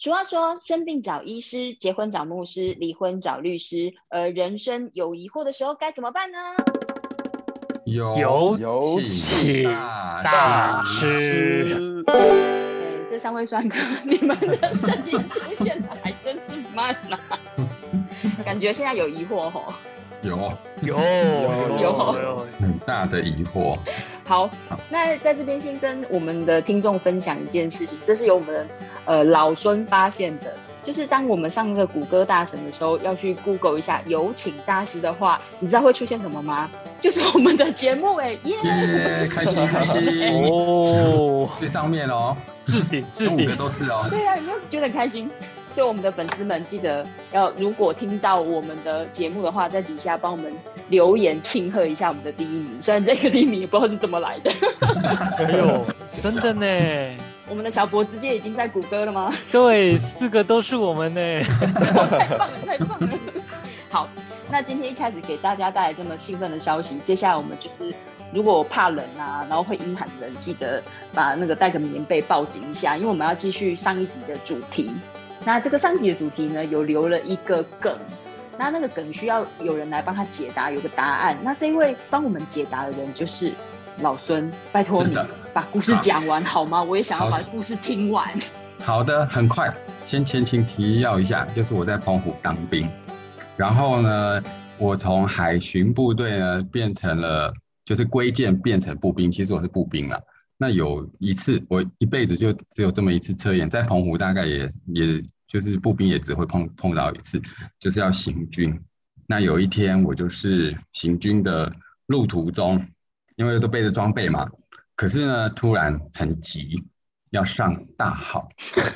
俗话说，生病找医师，结婚找牧师，离婚找律师。而人生有疑惑的时候该怎么办呢？有有请大大师。哎，这三位帅哥，你们的声音出现的还真是慢呐、感觉现在有疑惑吼。有有有有很大的疑惑，好，那在这边先跟我们的听众分享一件事情，这是由我们呃老孙发现的，就是当我们上那个谷歌大神的时候，要去 Google 一下有请大师的话，你知道会出现什么吗？就是我们的节目哎，耶！耶，开心开心，哦，最上面哦，置顶置顶都是哦，对啊，有没有觉得很开心？所以我们的粉丝们记得要，如果听到我们的节目的话，在底下帮我们留言庆贺一下我们的第一名。虽然这个第一名也不知道是怎么来的，哎呦，真的呢，我们的小博直接已经在谷歌了吗？对，四个都是我们呢，太棒了，太棒了！好，那今天一开始给大家带来这么兴奋的消息，接下来我们就是，如果怕冷啊，然后会阴寒的人，记得把那个带个棉被抱紧一下，因为我们要继续上一集的主题。那这个上集的主题呢，有留了一个梗，那那个梗需要有人来帮他解答，有个答案。那是因为帮我们解答的人就是老孙，拜托你把故事讲完好吗？我也想要把故事听完。好的，很快，先前情提要一下，就是我在澎湖当兵，然后呢，我从海巡部队呢变成了，就是归建变成步兵，其实我是步兵了。那有一次，我一辈子就只有这么一次测验，在澎湖大概也也就是步兵也只会碰碰到一次，就是要行军。那有一天我就是行军的路途中，因为都背着装备嘛，可是呢突然很急，要上大号，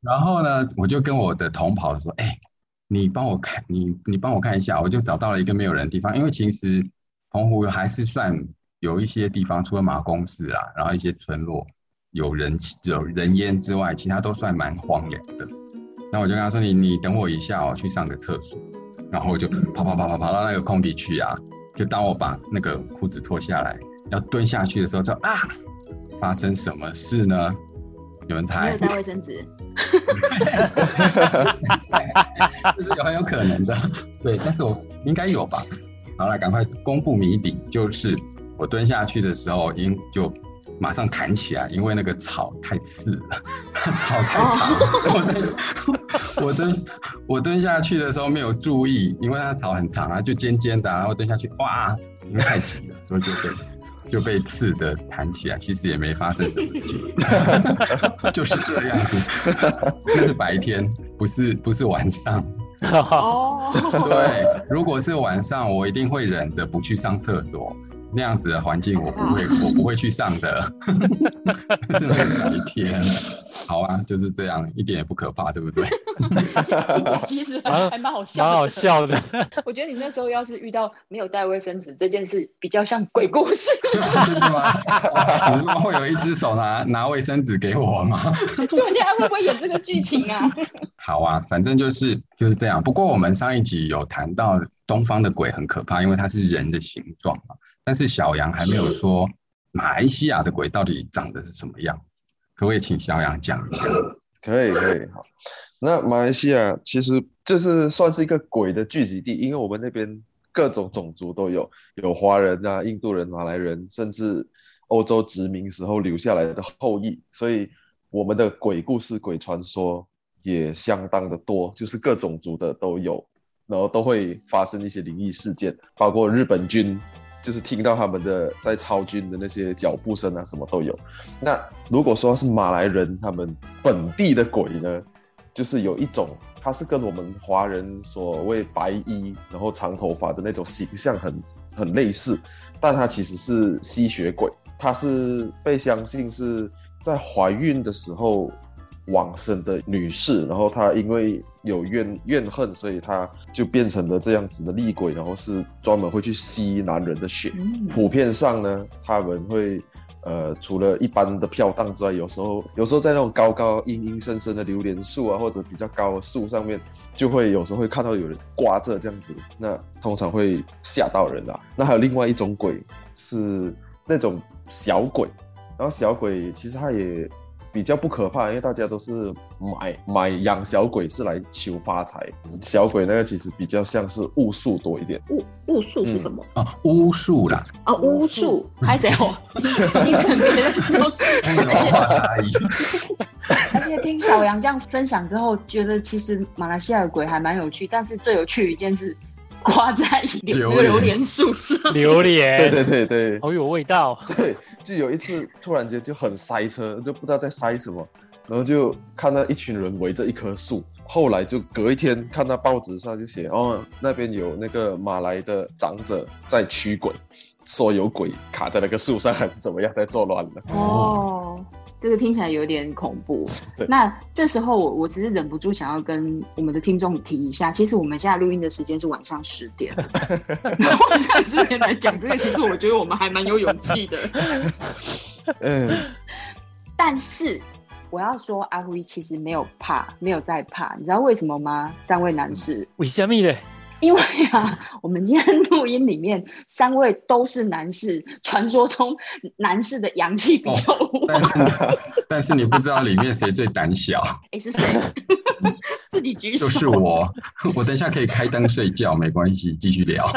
然后呢我就跟我的同跑说：“哎、你帮我看，你你帮我看一下。”我就找到了一个没有人的地方，因为其实澎湖还是算有一些地方，除了马公市啦，然后一些村落有人有人烟之外，其他都算蛮荒凉的。那我就跟他说：“你你等我一下，我去上个厕所。”然后我就跑跑跑跑跑到那个空地去啊，就当我把那个裤子脱下来要蹲下去的时候，就啊，发生什么事呢？有人没猜有？带卫 生纸，这是有很有可能的，对，但是我应该有吧。好了，赶快公布谜底，就是我蹲下去的时候，因就马上弹起来，因为那个草太刺了，草太长了。我蹲我蹲我蹲下去的时候没有注意，因为它草很长啊，就尖尖的啊、然后蹲下去，哇，因为太急了，所以就被就被刺的弹起来，其实也没发生什么事情，就是这样子。那是白天，不是不是晚上。哦，对，如果是晚上，我一定会忍着不去上厕所。那样子的环境，我不会，我不会去上的。是那个白天，好啊，就是这样，一点也不可怕，对不对？其实蛮还蛮好笑，蛮好。笑的，我觉得你那时候要是遇到没有带卫生纸这件事，比较像鬼故事。真的吗？你说会有一只手拿拿卫生纸给我吗？对呀、会不会有这个剧情啊？好啊，反正就是就是这样。不过我们上一集有谈到东方的鬼很可怕，因为它是人的形状嘛。但是小杨还没有说马来西亚的鬼到底长得是什么样子，可不可以请小杨讲一下？可以可以好。那马来西亚其实就是算是一个鬼的聚集地，因为我们那边各种种族都有，有华人啊、印度人、马来人，甚至欧洲殖民时候留下来的后裔，所以我们的鬼故事、鬼传说也相当的多，就是各种族的都有，然后都会发生一些灵异事件，包括日本军。就是听到他们的在操军的那些脚步声啊，什么都有。那如果说是马来人他们本地的鬼呢，就是有一种，它是跟我们华人所谓白衣然后长头发的那种形象很很类似，但它其实是吸血鬼，它是被相信是在怀孕的时候往生的女士，然后她因为有怨怨恨，所以她就变成了这样子的厉鬼，然后是专门会去吸男人的血。普遍上呢，他们会呃，除了一般的飘荡之外，有时候有时候在那种高高阴阴森森的榴莲树啊，或者比较高的树上面，就会有时候会看到有人挂着这样子，那通常会吓到人啊。那还有另外一种鬼是那种小鬼，然后小鬼其实它也比较不可怕，因为大家都是买买养小鬼是来求发财，小鬼那个其实比较像是巫术多一点。巫巫术是什么？啊，巫术啦，啊，巫术，还谁哦？听成别人说，文化差异。而且听小杨这样分享之后，觉得其实马来西亚的鬼还蛮有趣，但是最有趣的一件事，挂在榴榴莲树上。榴莲，对对对对好有味道。对，就有一次突然间就很塞车，就不知道在塞什么，然后就看到一群人围着一棵树。后来就隔一天看到报纸上就写哦，那边有那个马来的长者在驱鬼，说有鬼卡在那个树上还是怎么样在作乱的。哦，这个听起来有点恐怖。那这时候我我只是忍不住想要跟我们的听众提一下，其实我们现在录音的时间是晚上十点，晚上十点来讲这个，其实我觉得我们还蛮有勇气的。嗯，但是我要说，阿辉其实没有怕，没有在怕，你知道为什么吗？三位男士，为什么嘞？因为啊，我们今天录音里面三位都是男士，传说中男士的阳气比较旺。但是但是你不知道里面谁最胆小，哎、是谁？自己举手。就是我。我等一下可以开灯睡觉，没关系，继续聊。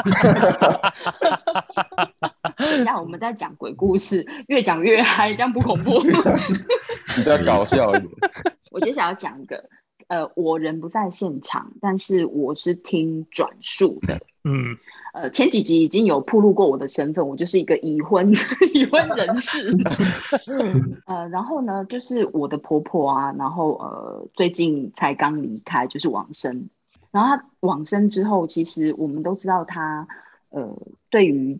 等一下我们在讲鬼故事，越讲越嗨，这样不恐怖。比较搞笑一点。我接下来要讲一个，呃，我人不在现场，但是我是听转述的。嗯，呃，前几集已经有铺露过我的身份，我就是一个已婚已婚人士。呃，然后呢，就是我的婆婆啊，然后呃，最近才刚离开，就是往生。然后她往生之后，其实我们都知道她，呃，对于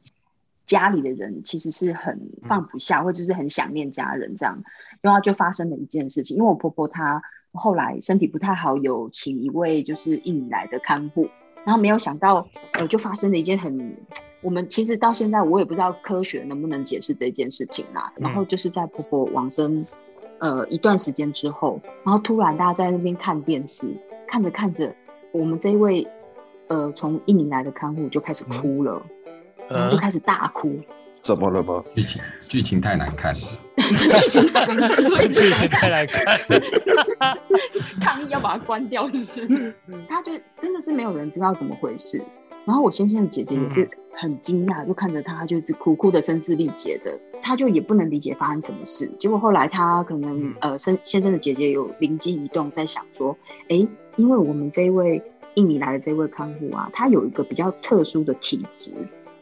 家里的人其实是很放不下，或者就是很想念家人这样。然后就发生了一件事情，因为我婆婆她后来身体不太好，有请一位就是印尼来的看护。然后没有想到，呃，就发生了一件很，我们其实到现在我也不知道科学能不能解释这件事情啦。然后就是在婆婆往生，呃，一段时间之后，然后突然大家在那边看电视，看着看着，我们这一位，呃，从印尼来的看护就开始哭了，然后就开始大哭，怎么了吗？剧情 剧情太难看了，剧情太难看，所以剧情太难看，抗议要把它关掉，就是他就真的是没有人知道怎么回事。然后我先生的姐姐也是很惊讶，就看着他，就一直哭哭的声嘶力竭的，他就也不能理解发生什么事。结果后来他可能、嗯呃，先先生的姐姐有灵机一动，在想说，哎，因为我们这一位印尼来的这位看护啊，他有一个比较特殊的体质，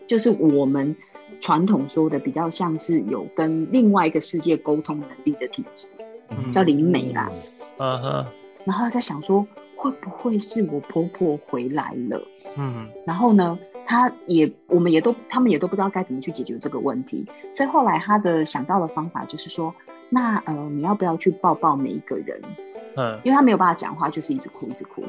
就是我们传统说的比较像是有跟另外一个世界沟通能力的体质，叫灵媒啦。嗯哼，然后他在想说，会不会是我婆婆回来了？嗯然后呢，他也我们也都他们也都不知道该怎么去解决这个问题，所以后来他的想到的方法就是说，那呃你要不要去抱抱每一个人？嗯因为他没有办法讲话，就是一直哭一直哭，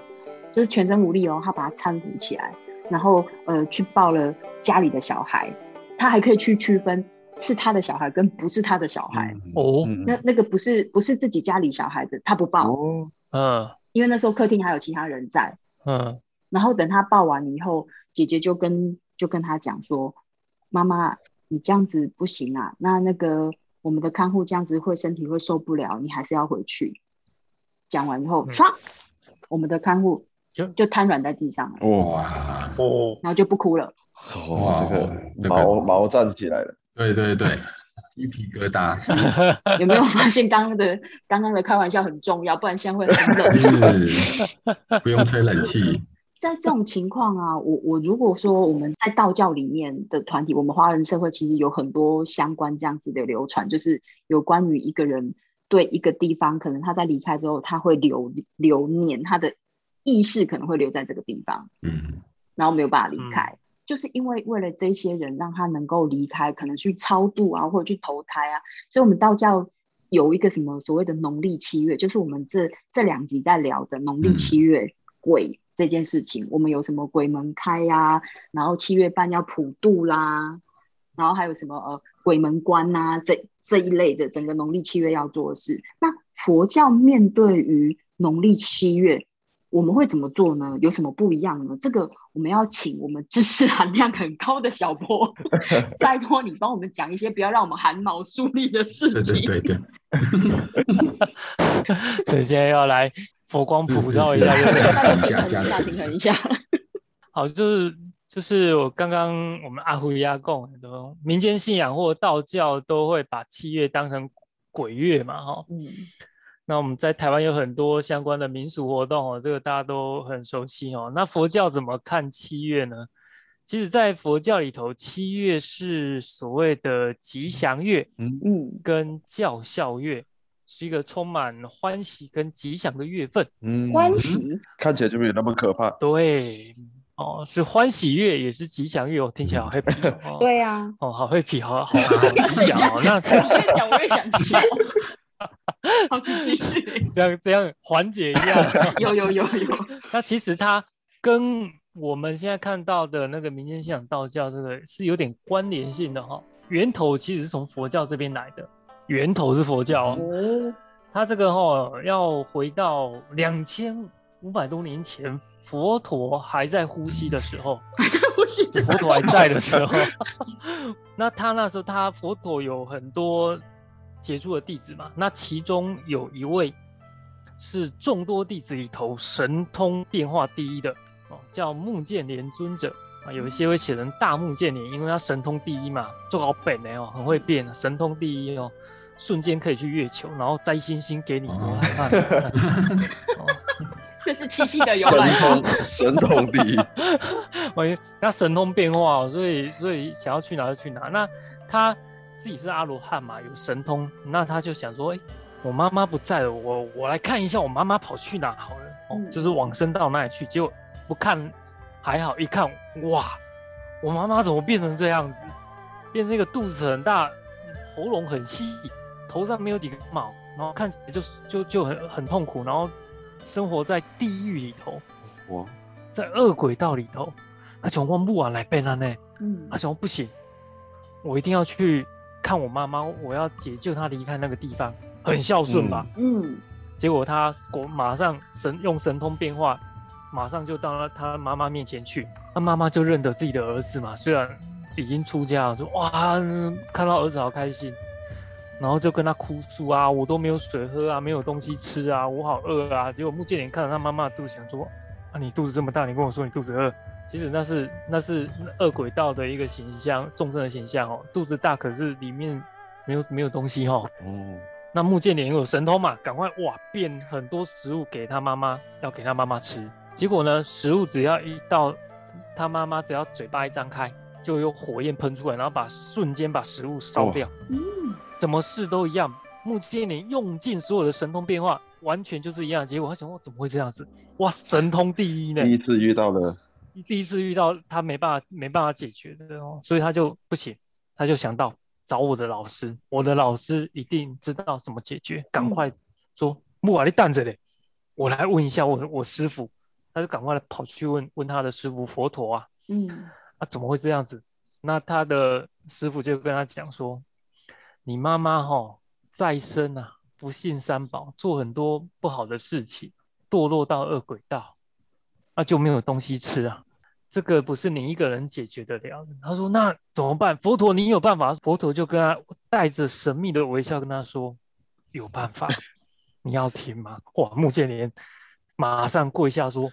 就是全身无力哦。他把他搀扶起来，然后呃去抱了家里的小孩，他还可以去区分是他的小孩跟不是他的小孩。嗯哦。嗯那那个不是不是自己家里小孩子，他不抱，哦，嗯。因为那时候客厅还有其他人在。嗯。然后等他抱完以后，姐姐就跟就跟他讲说：“妈妈，你这样子不行啊，那那个我们的看护这样子会身体会受不了，你还是要回去。”讲完以后，嗯。唰，我们的看护就就瘫软在地上了，哇，哦，然后就不哭了。哦，这个这个毛毛站起来了。对对对，鸡皮疙瘩，有没有发现刚刚的刚刚的开玩笑很重要？不然现在会很冷。是不用吹冷气，在这种情况啊，我我如果说我们在道教里面的团体，我们华人社会其实有很多相关这样子的流传，就是有关于一个人对一个地方，可能他在离开之后，他会留留念，他的意识可能会留在这个地方，嗯，然后没有办法离开。就是因为为了这些人让他能够离开，可能去超度啊，或者去投胎啊，所以我们道教有一个什么所谓的农历七月，就是我们这这两集在聊的农历七月鬼这件事情。我们有什么鬼门开呀、然后七月半要普渡啦，然后还有什么呃鬼门关呐、这这一类的整个农历七月要做的事。那佛教面对于农历七月，我们会怎么做呢？有什么不一样呢？这个我们要请我们知识含量很高的小波，拜托你帮我们讲一些不要让我们汗毛竖立的事对情。对对对，所以现在要来佛光普照一下，一下，平衡一下。好，就是就是我刚刚我们阿胡亚贡很多民间信仰或道教都会把七月当成鬼月嘛，哈。嗯，那我们在台湾有很多相关的民俗活动哦，这个大家都很熟悉哦。那佛教怎么看七月呢？其实，在佛教里头，七月是所谓的吉祥月嗯，跟教孝月，是一个充满欢喜跟吉祥的月份。嗯，欢喜，看起来就没有那么可怕。对，哦，是欢喜月，也是吉祥月哦，听起来好 happy 哦。对呀、哦，好 happy，好好好吉祥哦。那 我越讲我越想笑。好，请继续。这样这样缓解一下。有有有有，那其实它跟我们现在看到的那个民间信仰道教这个是有点关联性的哈、源头其实是从佛教这边来的，源头是佛教、哦。哦，它这个哈、要回到两千五百多年前，佛陀还在呼吸的时候，呼吸佛陀还在的时候，那他那时候他佛陀有很多杰出的弟子嘛，那其中有一位是众多弟子里头神通变化第一的哦，叫目犍连尊者啊，有一些会写成大目犍连，因为他神通第一嘛，做好本的哦，很会变，神通第一哦。瞬间可以去月球，然后摘星星给你，多哦看看哦 这是七夕的由神来神。通神通第一，我那神通变化哦，所以所以想要去哪就去哪。那他自己是阿罗汉嘛，有神通，那他就想说，哎、我妈妈不在了，我我来看一下我妈妈跑去哪好了。哦，嗯就是往生到那里去。结果不看还好，一看哇，我妈妈怎么变成这样子？变成一个肚子很大，喉咙很细，头上没有几根毛，然后看起来就就就很很痛苦，然后生活在地狱里头。哇，在恶鬼道里头，他想问不完来变他呢，嗯他想不行，我一定要去看我妈妈，我要解救她离开那个地方，很孝顺吧？嗯，结果他果马上神用神通变化，马上就到了他妈妈面前去，他妈妈就认得自己的儿子嘛，虽然已经出家了，就哇，嗯看到儿子好开心。然后就跟他哭诉啊，我都没有水喝啊，没有东西吃啊，我好饿啊。结果穆建连看到他妈妈的肚子，想说啊，你肚子这么大，你跟我说你肚子饿，其实那是那是恶鬼道的一个形象，众生的形象哦。肚子大，可是里面没有没有东西哦。嗯，那木剑莲有神通嘛，赶快哇变很多食物给他妈妈，要给他妈妈吃。结果呢，食物只要一到他妈妈，只要嘴巴一张开，就有火焰喷出来，然后把瞬间把食物烧掉。嗯，怎么试都一样。木剑莲用尽所有的神通变化，完全就是一样的结果。他想，我怎么会这样子？哇，神通第一呢！第一次遇到了，第一次遇到他没办法没办法解决的哦，所以他就不行，他就想到找我的老师，我的老师一定知道怎么解决，赶快说木瓦利蛋着嘞，我来问一下我我师傅，他就赶快跑去问问他的师傅佛陀啊，嗯，啊怎么会这样子？那他的师傅就跟他讲说，你妈妈哈再生啊，不信三宝，做很多不好的事情，堕落到恶鬼道，那就没有东西吃啊。这个不是你一个人解决得了的。他说：“那怎么办？佛陀，你有办法？”佛陀就跟他带着神秘的微笑跟他说：“有办法，你要听吗？”哇，穆建连马上跪下说：“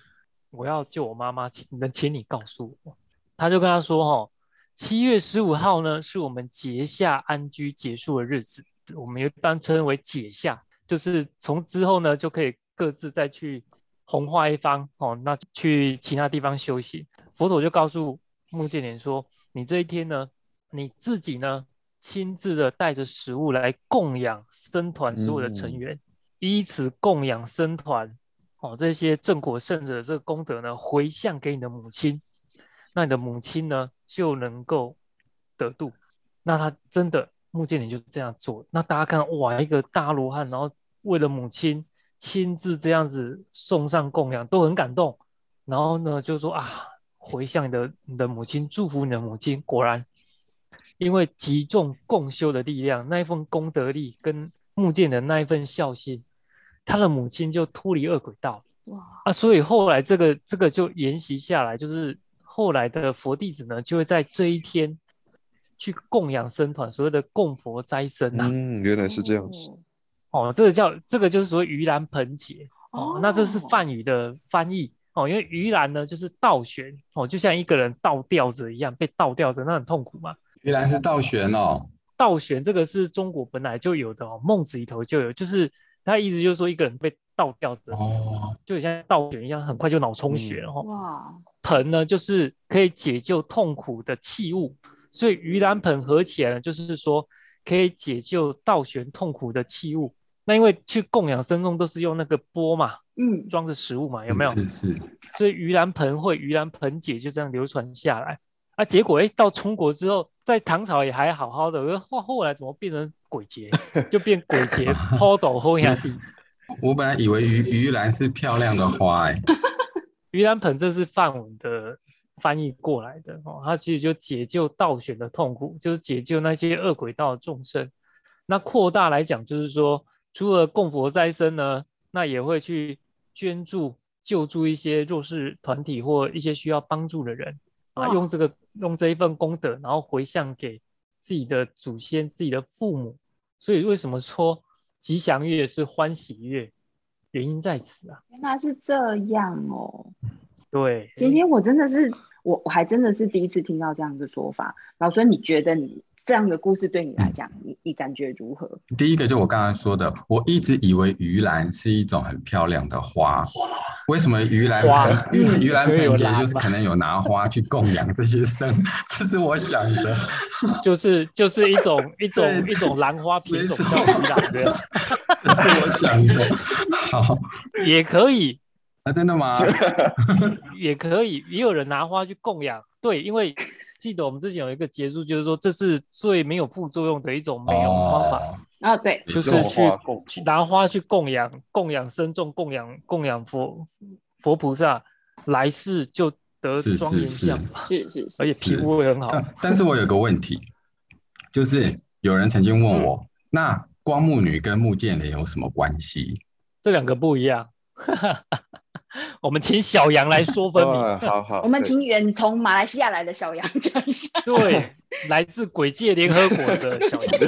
我要救我妈妈，请能请你告诉我。”他就跟他说：“哈，七月十五号呢，是我们结夏安居结束的日子，我们一般称为解夏，就是从之后呢就可以各自再去红化一方哦，那去其他地方休息。”佛陀就告诉穆建连说：“你这一天呢，你自己呢，亲自的带着食物来供养僧团所有的成员，依此供养僧团哦这些正果圣者的这个功德呢，回向给你的母亲，那你的母亲呢就能够得度。那他真的穆建连就这样做，那大家看哇，一个大罗汉，然后为了母亲亲自这样子送上供养，都很感动。然后呢，就说啊。”回向你的你的母亲，祝福你的母亲。果然，因为集众共修的力量，那一份功德力跟木建的那一份孝心，他的母亲就脱离恶鬼道。哇，啊，所以后来这个这个就沿袭下来，就是后来的佛弟子呢，就会在这一天去供养僧团，所谓的供佛斋僧啊。嗯，原来是这样子。哦，这个叫这个就是所谓盂兰盆节哦，哦那这是梵语的翻译哦，因为盂兰呢就是倒悬哦，就像一个人倒吊着一样，被倒吊着，那很痛苦嘛。盂兰是倒悬哦，倒悬这个是中国本来就有的哦，孟子里头就有，就是他意思就是说一个人被倒吊着，哦，就像倒悬一样，很快就脑充血了哦。哇，盆呢，就是可以解救痛苦的器物，所以盂兰盆合起来呢，就是说可以解救倒悬痛苦的器物。那因为去供养僧众都是用那个钵嘛，嗯，装着食物嘛，有没有？是是，所以盂兰盆会、盂兰盆解就这样流传下来。啊，结果哎，到中国之后，在唐朝也还好好的，后后来怎么变成鬼节，就变鬼节 抛斗后压地。我本来以为鱼鱼兰是漂亮的花，哎，盂兰盆这是梵文的翻译过来的哦，它其实就解救倒悬的痛苦，就是解救那些恶鬼道的众生。那扩大来讲，就是说，除了供佛斋僧呢，那也会去捐助、救助一些弱势团体或一些需要帮助的人啊，用这个用这一份功德，然后回向给自己的祖先、自己的父母。所以为什么说吉祥月是欢喜月？原因在此啊。原来是这样哦。对，今天我真的是，我我还真的是第一次听到这样的说法。老孙，你觉得你这样的故事对你来讲，你你感觉如何？第一个就我刚刚说的，我一直以为鱼兰是一种很漂亮的花，为什么鱼兰花盆鱼嗯鱼兰盆节就是可能有拿花去供养这些生，这是我想的。就是就是一种一种一种兰花品种叫鱼兰这样，这是我想的。好，也可以啊，真的吗？也可以，也有人拿花去供养。对，因为记得我们之前有一个结束，就是说这是最没有副作用的一种美容方法，哦，啊，对，就是去去拿花去供养供养僧众，供养供养佛佛菩萨，来世就得是庄是是严相，是是而且，皮肤会很好。但但是我有个问题，就是有人曾经问我，那光目女跟木剑莲有什么关系？这两个不一样。我们请小杨来说分明。啊，好好，我们对请远从马来西亚来的小杨讲一下。对，来自鬼界联合国的小杨。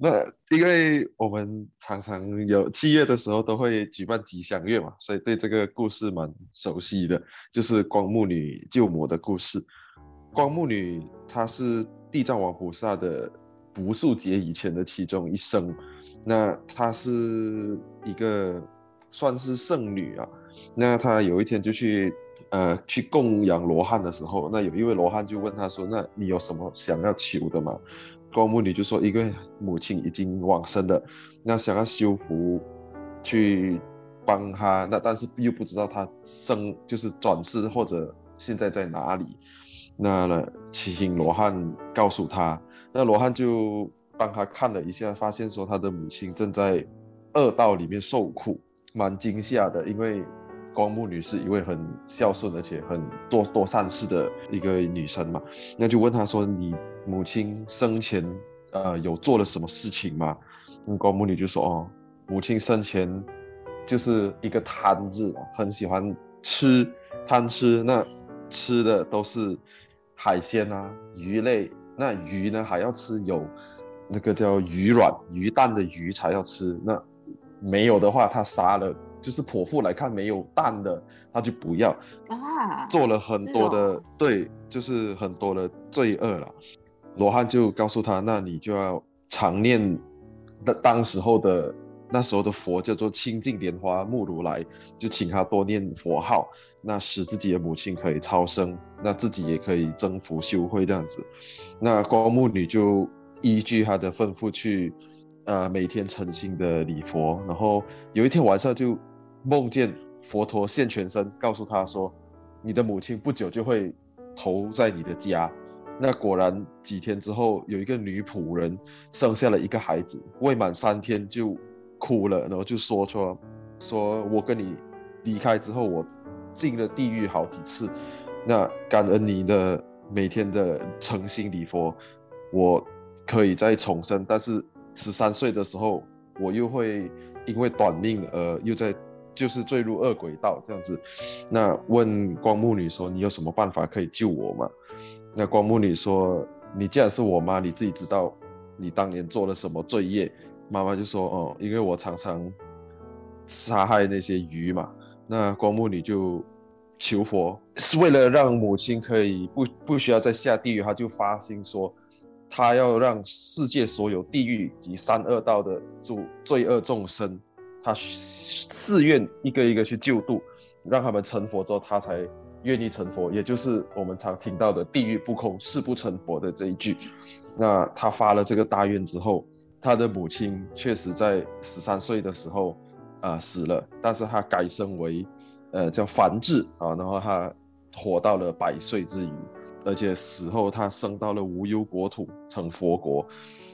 那因为我们常常有七月的时候都会举办吉祥月嘛，所以对这个故事蛮熟悉的，就是光目女救魔的故事。光目女她是地藏王菩萨的无数劫以前的其中一生，那她是一个算是圣女啊。那她有一天就去呃去供养罗汉的时候，那有一位罗汉就问她说：“那你有什么想要求的吗？”光目女就说，一个母亲已经往生了，那想要修福，去帮她，那但是又不知道她生就是转世或者现在在哪里，那呢，请罗汉告诉他，那罗汉就帮他看了一下，发现说他的母亲正在恶道里面受苦，蛮惊吓的，因为光目女是一位很孝顺而且很做多善事的一个女生嘛，那就问她说：“你母亲生前呃有做了什么事情吗？”，光目女就说：“哦，母亲生前就是一个贪字，很喜欢吃，贪吃，那吃的都是海鲜啊、鱼类，那鱼呢还要吃有那个叫鱼卵、鱼蛋的鱼才要吃，那没有的话，他杀了。”就是剖腹来看没有蛋的，他就不要。啊，做了很多的，对，就是很多的罪恶了。罗汉就告诉他，那你就要常念的当时候的那时候的佛叫做清净莲花目如来，就请他多念佛号，那使自己的母亲可以超生，那自己也可以增福修慧这样子。那光目女就依据他的吩咐去，呃，每天诚心的礼佛，然后有一天晚上就梦见佛陀现全身，告诉他说，你的母亲不久就会投在你的家。那果然几天之后，有一个女仆人生下了一个孩子，未满三天就哭了，然后就说说，说我跟你离开之后，我进了地狱好几次，那感恩你的每天的诚心礼佛，我可以再重生，但是十三岁的时候，我又会因为短命而又在就是坠入恶鬼道这样子。那问光目女说：“你有什么办法可以救我吗？”那光目女说：“你既然是我妈，你自己知道你当年做了什么罪业。”妈妈就说：“哦，因为我常常杀害那些鱼嘛。”那光目女就求佛，是为了让母亲可以不不需要再下地狱，她就发心说。他要让世界所有地狱及三恶道的主罪恶众生，他誓愿一个一个去救度，让他们成佛之后，他才愿意成佛。也就是我们常听到的“地狱不空，誓不成佛”的这一句。那他发了这个大愿之后，他的母亲确实在十三岁的时候啊死了，但是他改生为呃叫梵志啊，然后他活到了百岁之余。而且死后他升到了无忧国土，成佛国，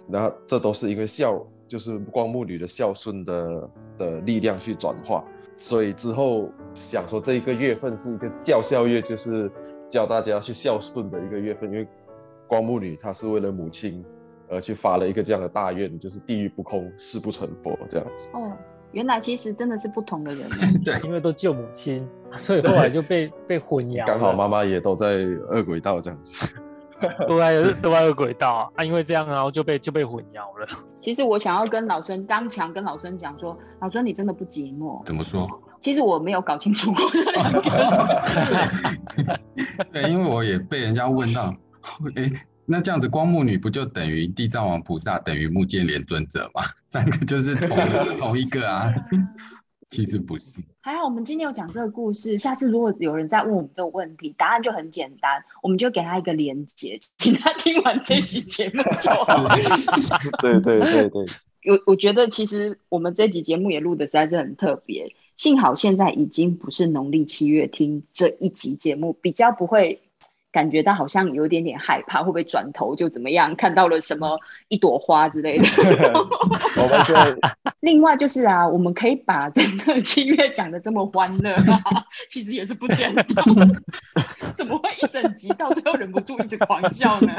那这都是因为孝，就是光目女的孝顺的的力量去转化。所以之后想说这一个月份是一个教孝月，就是教大家去孝顺的一个月份。因为光目女她是为了母亲而去发了一个这样的大愿，就是地狱不空，誓不成佛这样子。哦。原来其实真的是不同的人，对，因为都救母亲，所以后来就被被混淆。刚好妈妈也都在二轨道这样子，都在都在恶鬼道啊，因为这样然后就被就被混淆了。其实我想要跟老孙刚强跟老孙讲说，老孙你真的不寂寞。怎么说？其实我没有搞清楚过。对，因为我也被人家问到，哎。那这样子，光目女不就等于地藏王菩萨，等于目犍连尊者吗？三个就是同 同一个啊。其实不是。还好我们今天有讲这个故事，下次如果有人再问我们这个问题，答案就很简单，我们就给他一个连接，请他听完这期节目就好。对对对对。我我觉得其实我们这集节目也录的实在是很特别，幸好现在已经不是农历七月听这一集节目，比较不会。感觉到好像有点点害怕，会不会转头就怎么样？看到了什么一朵花之类的。我们说，另外就是啊，我们可以把整个七月讲的这么欢乐，其实也是不简单。怎么会一整集到最后忍不住一直狂笑呢？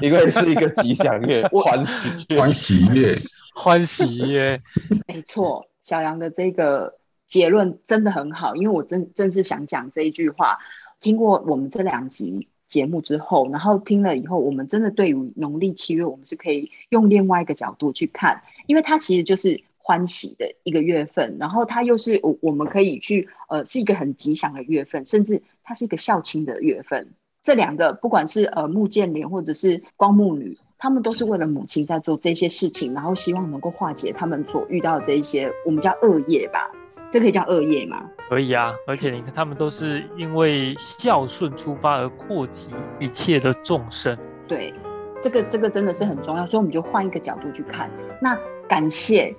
因为是一个吉祥月，欢喜月，欢喜月，欢喜月。没错，小杨的这个结论真的很好，因为我真正是想讲这一句话。经过我们这两集节目之后，然后听了以后，我们真的对于农历七月，我们是可以用另外一个角度去看，因为它其实就是欢喜的一个月份，然后它又是我我们可以去呃是一个很吉祥的月份，甚至它是一个孝亲的月份。这两个不管是呃木建莲或者是光木女，他们都是为了母亲在做这些事情，然后希望能够化解他们所遇到这一些我们叫恶业吧。这可以叫恶业吗？可以啊，而且你看，他们都是因为孝顺出发而扩及一切的众生。对，这个这个真的是很重要，所以我们就换一个角度去看。那感谢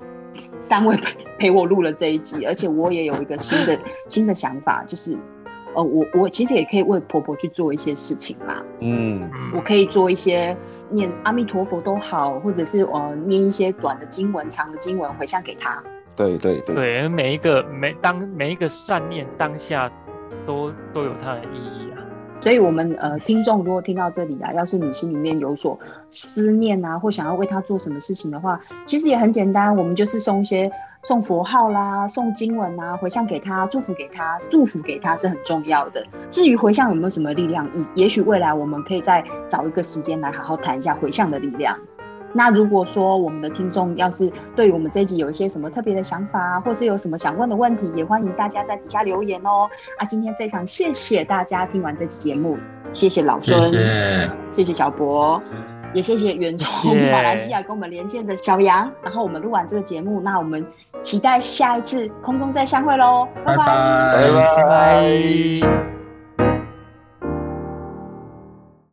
三位 陪陪我录了这一集，而且我也有一个新的 新的想法，就是呃，我我其实也可以为婆婆去做一些事情啦。嗯，我可以做一些念阿弥陀佛都好，或者是呃念一些短的经文、长的经文回向给她。对对对，对每一个每当每一个善念当下，都都有它的意义啊。所以，我们呃，听众如果听到这里啊，要是你心里面有所思念啊，或想要为他做什么事情的话，其实也很简单，我们就是送一些送佛号啦，送经文啊，回向给他，祝福给他，祝福给他是很重要的。至于回向有没有什么力量，也也许未来我们可以再找一个时间来好好谈一下回向的力量。那如果说我们的听众要是对于我们这一集有一些什么特别的想法，或是有什么想问的问题，也欢迎大家在底下留言哦。啊，今天非常谢谢大家听完这期节目，谢谢老孙，谢谢小博，也谢谢远从马来西亚跟我们连线的小杨。然后我们录完这个节目，那我们期待下一次空中再相会喽，拜拜拜拜。